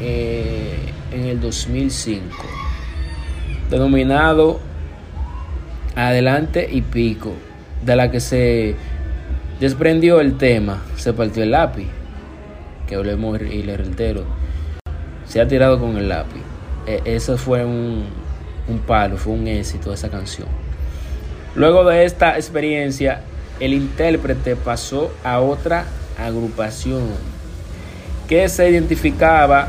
Eh, en el 2005, denominado Adelante y Pico, de la que se desprendió el tema, se partió el lápiz, que hablemos y le reitero, se ha tirado con el lápiz. E- eso fue un, un palo, fue un éxito esa canción. Luego de esta experiencia, el intérprete pasó a otra agrupación que se identificaba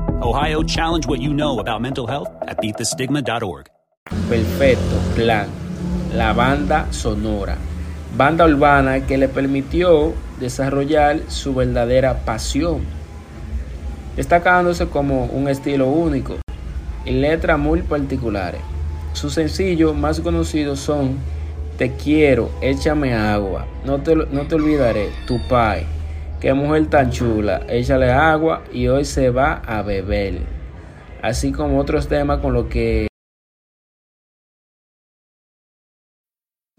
Ohio, challenge what you know about mental health at beatthestigma.org. Perfecto, plan, la banda sonora, banda urbana que le permitió desarrollar su verdadera pasión, destacándose como un estilo único y letras muy particulares. Sus sencillos más conocidos son Te quiero, échame agua, no te, no te olvidaré, tu pai, qué mujer tan chula, échale agua y hoy se va a beber, así como otros temas con los que